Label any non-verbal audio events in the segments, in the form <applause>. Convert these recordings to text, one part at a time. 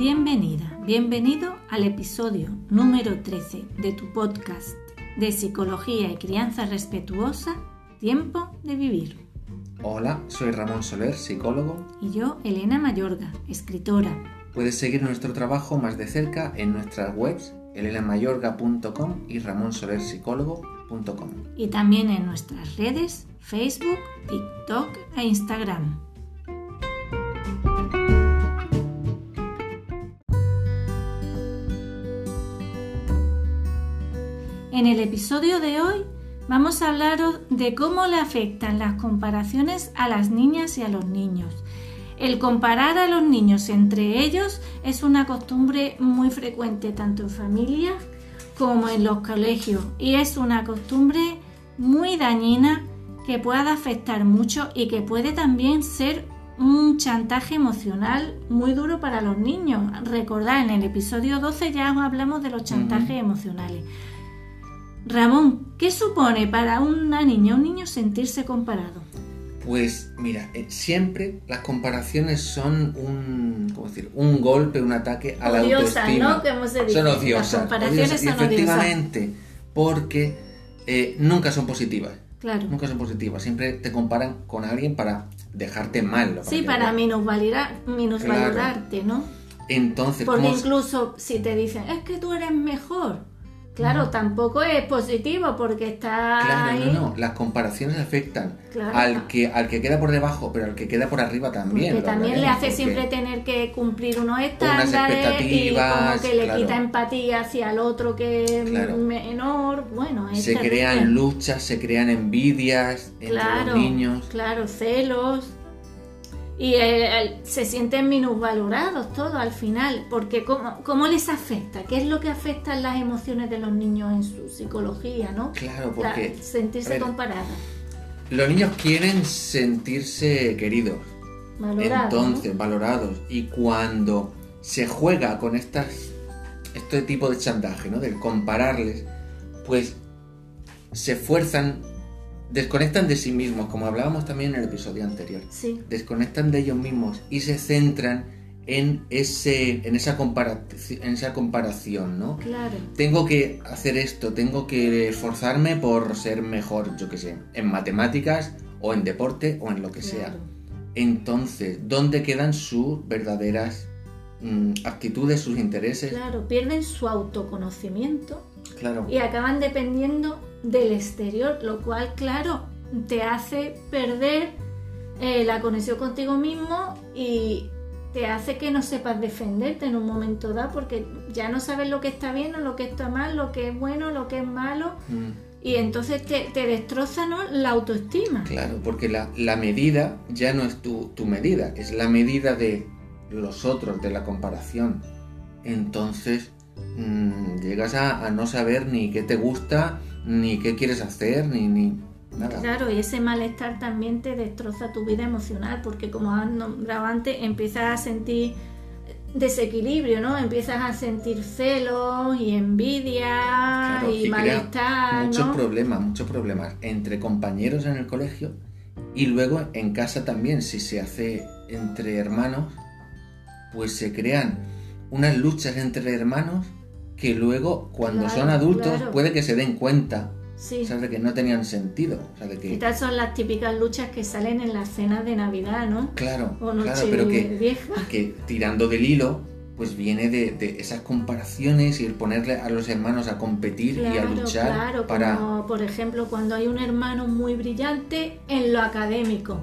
Bienvenida, bienvenido al episodio número 13 de tu podcast de Psicología y Crianza Respetuosa, Tiempo de Vivir. Hola, soy Ramón Soler, psicólogo. Y yo, Elena Mayorga, escritora. Puedes seguir nuestro trabajo más de cerca en nuestras webs elenamayorga.com y ramonsolerpsicólogo.com. Y también en nuestras redes Facebook, TikTok e Instagram. En el episodio de hoy vamos a hablaros de cómo le afectan las comparaciones a las niñas y a los niños. El comparar a los niños entre ellos es una costumbre muy frecuente tanto en familias como en los colegios y es una costumbre muy dañina que puede afectar mucho y que puede también ser un chantaje emocional muy duro para los niños. Recordad, en el episodio 12 ya hablamos de los chantajes emocionales. Ramón, ¿qué supone para una niña, un niño sentirse comparado? Pues mira, eh, siempre las comparaciones son un, ¿cómo decir? un golpe, un ataque a la autoestima. ¿no? Son odiosas. Las comparaciones odiosas. Y son efectivamente, porque eh, nunca son positivas. Claro. Nunca son positivas. Siempre te comparan con alguien para dejarte mal. ¿no? Sí, para minusvalidar, minusvalorarte, ¿no? Entonces, Porque ¿cómo- incluso si te dicen, es que tú eres mejor, claro, tampoco es positivo porque está Claro, ahí. no, no. Las comparaciones afectan Claro. al que al que queda por debajo, pero al que queda por arriba también. Porque también le hace siempre tener que cumplir unos estándares y expectativas, como que le claro. quita empatía hacia el otro que es menor. Bueno, es se terrible. crean luchas, se crean envidias entre claro, los niños. Claro, celos. Y eh, el- se sienten minusvalorados todos al final, porque ¿cómo, ¿cómo les afecta? ¿Qué es lo que afecta las emociones de los niños en su psicología, no? Claro, La- porque sentirse ver, comparados, los niños quieren sentirse queridos, valorados. entonces valorados. Y cuando se juega con estas este tipo de chantaje, ¿no? De compararles, pues se esfuerzan, desconectan de sí mismos, como hablábamos también en el episodio anterior. Sí, desconectan de ellos mismos y se centran en, ese, en, esa, comparaci- en esa comparación, ¿no? claro. Tengo que hacer esto, tengo que esforzarme por ser mejor, yo qué sé, en matemáticas o en deporte o en lo que sea. Entonces, ¿dónde quedan sus verdaderas mm, actitudes, sus intereses? Claro, pierden su autoconocimiento Claro, y acaban dependiendo del exterior, lo cual, claro, te hace perder eh, la conexión contigo mismo y te hace que no sepas defenderte en un momento dado, porque ya no sabes lo que está bien o lo que está mal, lo que es bueno, lo que es malo, Mm, y entonces te, te destroza ¿no? la autoestima. claro, porque la, la medida ya no es tu, tu medida, es la medida de los otros, de la comparación. Entonces, mm, llegas a, a no saber ni qué te gusta, ni qué quieres hacer, ni, ni nada. Claro, y ese malestar también te destroza tu vida emocional, porque como has nombrado antes, empiezas a sentir desequilibrio, ¿no? Empiezas a sentir celos y envidia Claro, y, malestar, muchos ¿no? problemas, muchos problemas entre compañeros en el colegio y luego en casa también, si se hace entre hermanos, pues se crean unas luchas entre hermanos que luego cuando Claro, son adultos claro. puede que se den cuenta, Sí. o sea, de que no tenían sentido, o sea, de que Estas son las típicas luchas que salen en las cenas de Navidad, ¿no? claro, O claro, pero que vieja. que tirando del hilo, pues viene de, de esas comparaciones y el ponerle a los hermanos a competir y a luchar claro, para como por ejemplo cuando hay un hermano muy brillante en lo académico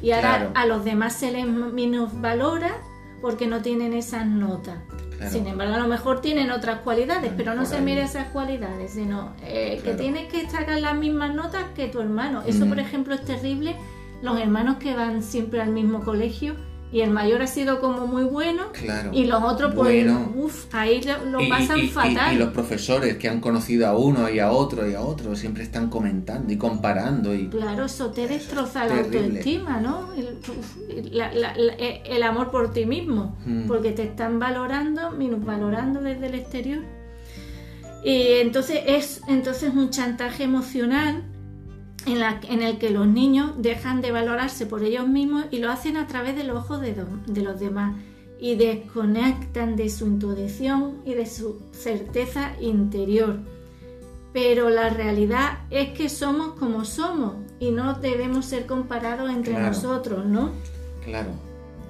y ahora Claro. a los demás se les minusvalora porque no tienen esas notas. Claro. Sin embargo, a lo mejor tienen otras cualidades, pero no se mira esas cualidades, sino eh, que tienes que sacar las mismas notas que tu hermano. Eso, Mm. por ejemplo, es terrible. Los hermanos que van siempre al mismo colegio y el mayor ha sido como muy bueno Claro. y los otros, pues, Bueno. uff, ahí lo, Y- pasan y- fatal. Y, los profesores que han conocido a uno y a otro y a otro siempre están comentando y comparando y Claro, eso te destroza la autoestima, ¿no? El, uf, la- la- la- el amor por ti mismo, Mm. porque te están valorando, minusvalorando desde el exterior. Y entonces es entonces un chantaje emocional en, la- en el que los niños dejan de valorarse por ellos mismos y lo hacen a través de los ojos de, do- de los demás. y desconectan de su intuición y de su certeza interior. Pero la realidad es que somos como somos y no debemos ser comparados entre nosotros, ¿no? Claro,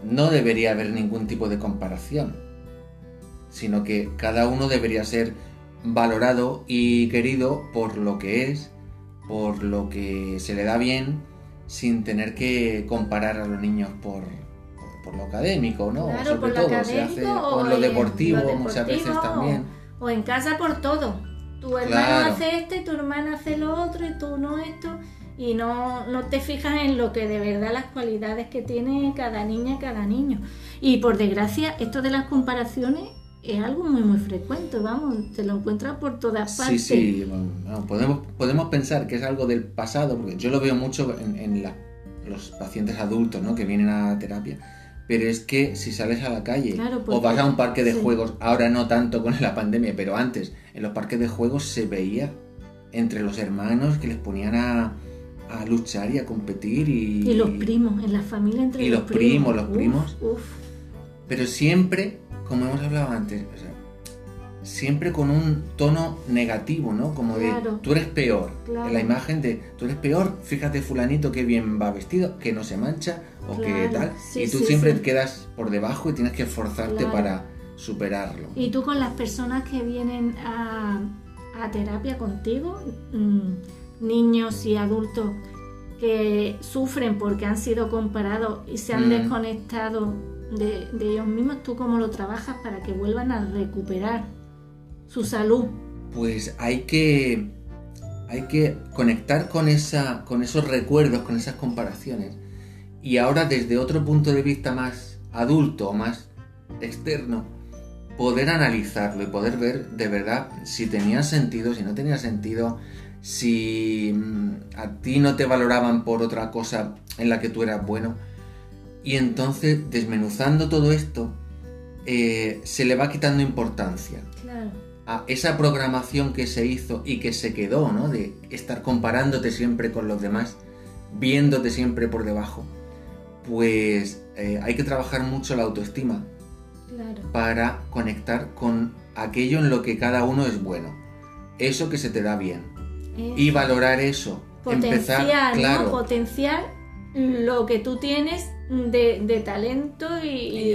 no debería haber ningún tipo de comparación, sino que cada uno debería ser valorado y querido por lo que es, por lo que se le da bien, sin tener que comparar a los niños por, por lo académico, ¿no? Claro, por lo académico o con lo deportivo, muchas veces también. O, en casa por todo. Tu hermano hace esto y tu hermana hace lo otro y tú no esto. Y no, no te fijas en lo que de verdad las cualidades que tiene cada niña, cada niño. Y por desgracia, esto de las comparaciones es algo muy muy frecuente, vamos, te lo encuentras por todas partes. Sí, sí, podemos, podemos pensar que es algo del pasado, porque yo lo veo mucho en, en los pacientes adultos ¿no? que vienen a terapia, pero es que si sales a la calle o vas a un parque de juegos, ahora no tanto con la pandemia, pero antes, en los parques de juegos se veía entre los hermanos que les ponían a, luchar y a competir y... Y los primos, en la familia entre y los, primos. los primos. Pero siempre, como hemos hablado antes, siempre con un tono negativo, ¿no? Como de tú eres peor. En la imagen de tú eres peor, fíjate fulanito que bien va vestido, que no se mancha o que tal. y tú siempre quedas por debajo y tienes que esforzarte para superarlo. Y tú con las personas que vienen a, terapia contigo, mm, niños y adultos que sufren porque han sido comparados y se han mm. desconectado de, ellos mismos, ¿tú cómo lo trabajas para que vuelvan a recuperar su salud? Pues hay que, hay que conectar con, esa, con esos recuerdos, con esas comparaciones. Y ahora desde otro punto de vista más adulto, más externo, poder analizarlo y poder ver de verdad si tenía sentido, si no tenía sentido, si mm, a ti no te valoraban por otra cosa en la que tú eras bueno. Y entonces, desmenuzando todo esto, eh, se le va quitando importancia. Claro. a esa programación que se hizo y que se quedó, ¿no? De estar comparándote siempre con los demás, viéndote siempre por debajo, pues eh, hay que trabajar mucho la autoestima para conectar con aquello en lo que cada uno es bueno, eso que se te da bien. Y valorar eso, potenciar, empezar, potenciar lo que tú tienes de, talento y,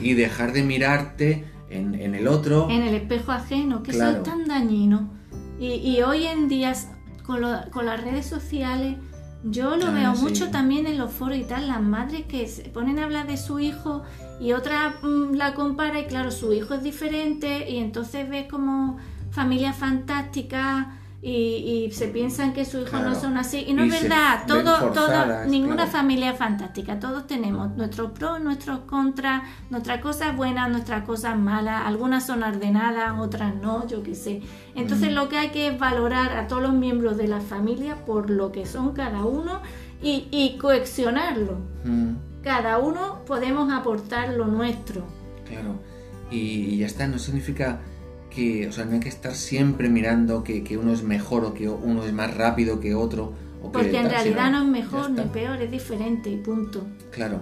y dejar de mirarte en, el otro. En el espejo ajeno, que eso es tan dañino. Y, hoy en día, con, las redes sociales, yo lo ah, veo mucho también en los foros y tal, las madres que se ponen a hablar de su hijo y otra mm, la compara y claro, su hijo es diferente y entonces ve como familia fantástica y, se piensan que sus hijos no son así. Y no es verdad, todo, todo, ninguna familia es fantástica. Todos tenemos nuestros pros, nuestros contras, nuestras cosas buenas, nuestras cosas malas. Algunas son ordenadas, otras no, yo qué sé. Entonces mm. lo que hay que es valorar a todos los miembros de la familia por lo que son cada uno y, y coaccionarlo. Mm. Cada uno podemos aportar lo nuestro. Claro. Y ya está, no significa que, o sea, no hay que estar siempre mirando que, uno es mejor o que uno es más rápido que otro. Porque en realidad no es mejor ni peor, es diferente y punto. Claro,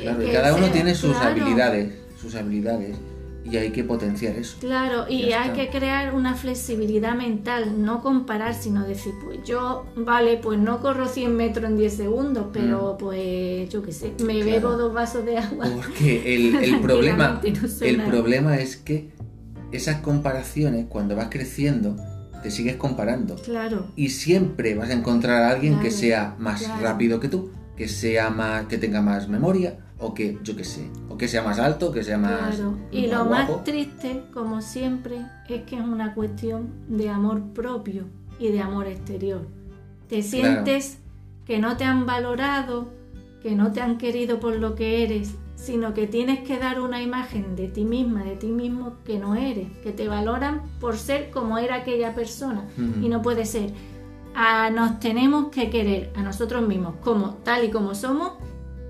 claro. y cada uno tiene sus habilidades, sus habilidades. Y hay que potenciar eso. Claro, y hay que crear una flexibilidad mental, no comparar, sino decir, pues yo, vale, pues no corro 100 metros en 10 segundos, pero mm. pues yo qué sé, me bebo dos vasos de agua. Porque el, el <laughs> problema, el problema es que esas comparaciones, cuando vas creciendo, te sigues comparando. Claro. Y siempre vas a encontrar a alguien que sea más rápido que tú, que sea más, que tenga más memoria, o que, yo qué sé, o que sea más alto, que sea más. Claro. Y lo más triste, como siempre, es que es una cuestión de amor propio y de amor exterior. Te sientes que no te han valorado, que no te han querido por lo que eres sino que tienes que dar una imagen de ti misma, de ti mismo que no eres, que te valoran por ser como era aquella persona. Y no puede ser. nos tenemos que querer a nosotros mismos como tal y como somos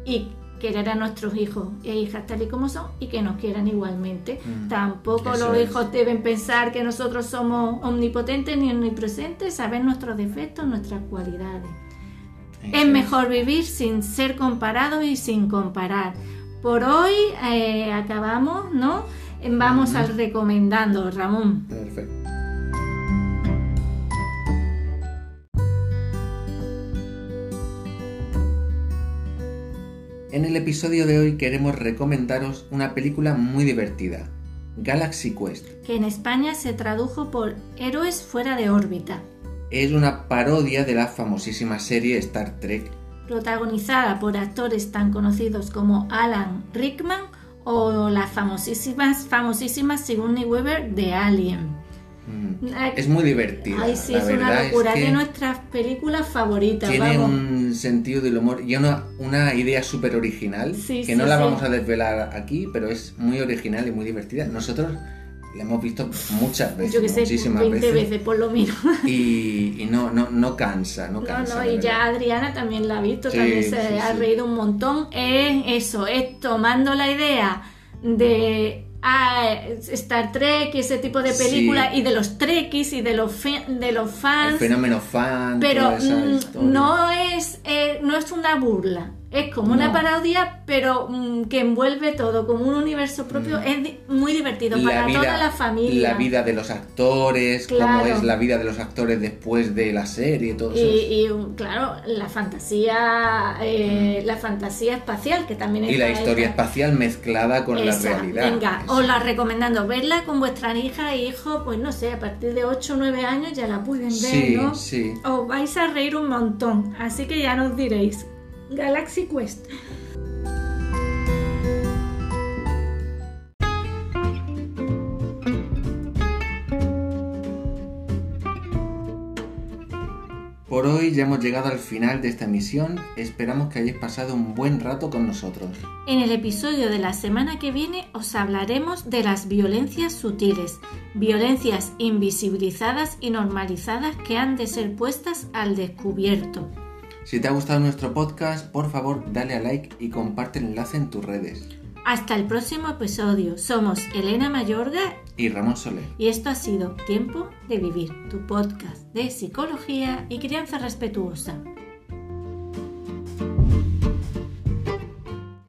y querer a nuestros hijos e hijas tal y como son y que nos quieran igualmente. Tampoco los hijos deben pensar que nosotros somos omnipotentes ni omnipresentes, saber nuestros defectos, nuestras cualidades. Es mejor vivir sin ser comparados y sin comparar por hoy eh, acabamos, ¿no? Vamos al recomendando, Ramón. Perfecto. En el episodio de hoy queremos recomendaros una película muy divertida, Galaxy Quest. Que en España se tradujo por Héroes fuera de órbita. Es una parodia de la famosísima serie Star Trek. Protagonizada por actores tan conocidos como Alan Rickman o las famosísimas, famosísimas Sigourney Weaver de Alien. Mm. Es muy divertida. Ay, sí, es una locura. Es de nuestras películas favoritas. Tiene un sentido del humor y una, una idea súper original que no la vamos a desvelar aquí, pero es muy original y muy divertida. Nosotros la hemos visto muchas veces, Yo que sé, muchísimas 20 veces. por lo menos. Y, no, no, no cansa, no cansa. No, no, y ya Adriana también la ha visto, también se ha reído un montón. Es eso, es tomando la idea de a Star Trek y ese tipo de películas y de los Trekkies y de los de los fans. El fenómeno fan. Pero mm, no es eh, no es una burla. Es como una parodia, pero mm, que envuelve todo como un universo propio. Mm. Es muy divertido para toda la familia. La vida de los actores, cómo es la vida de los actores después de la serie, todo y, eso. Y claro, la fantasía, eh, mm. la fantasía espacial que también es. Y la historia espacial mezclada con la realidad. Venga, os la recomendando verla con vuestra hija e hijo, pues no sé, a partir de 8 o 9 años ya la pueden ver, ¿no? Sí. Os vais a reír un montón, así que ya nos diréis. Galaxy Quest. Por hoy ya hemos llegado al final de esta emisión. Esperamos que hayáis pasado un buen rato con nosotros. En el episodio de la semana que viene os hablaremos de las violencias sutiles, violencias invisibilizadas y normalizadas que han de ser puestas al descubierto. Si te ha gustado nuestro podcast, por favor dale a like y comparte el enlace en tus redes. Hasta el próximo episodio. Somos Elena Mayorga y Ramón Soler. Y esto ha sido Tiempo de Vivir, tu podcast de psicología y crianza respetuosa.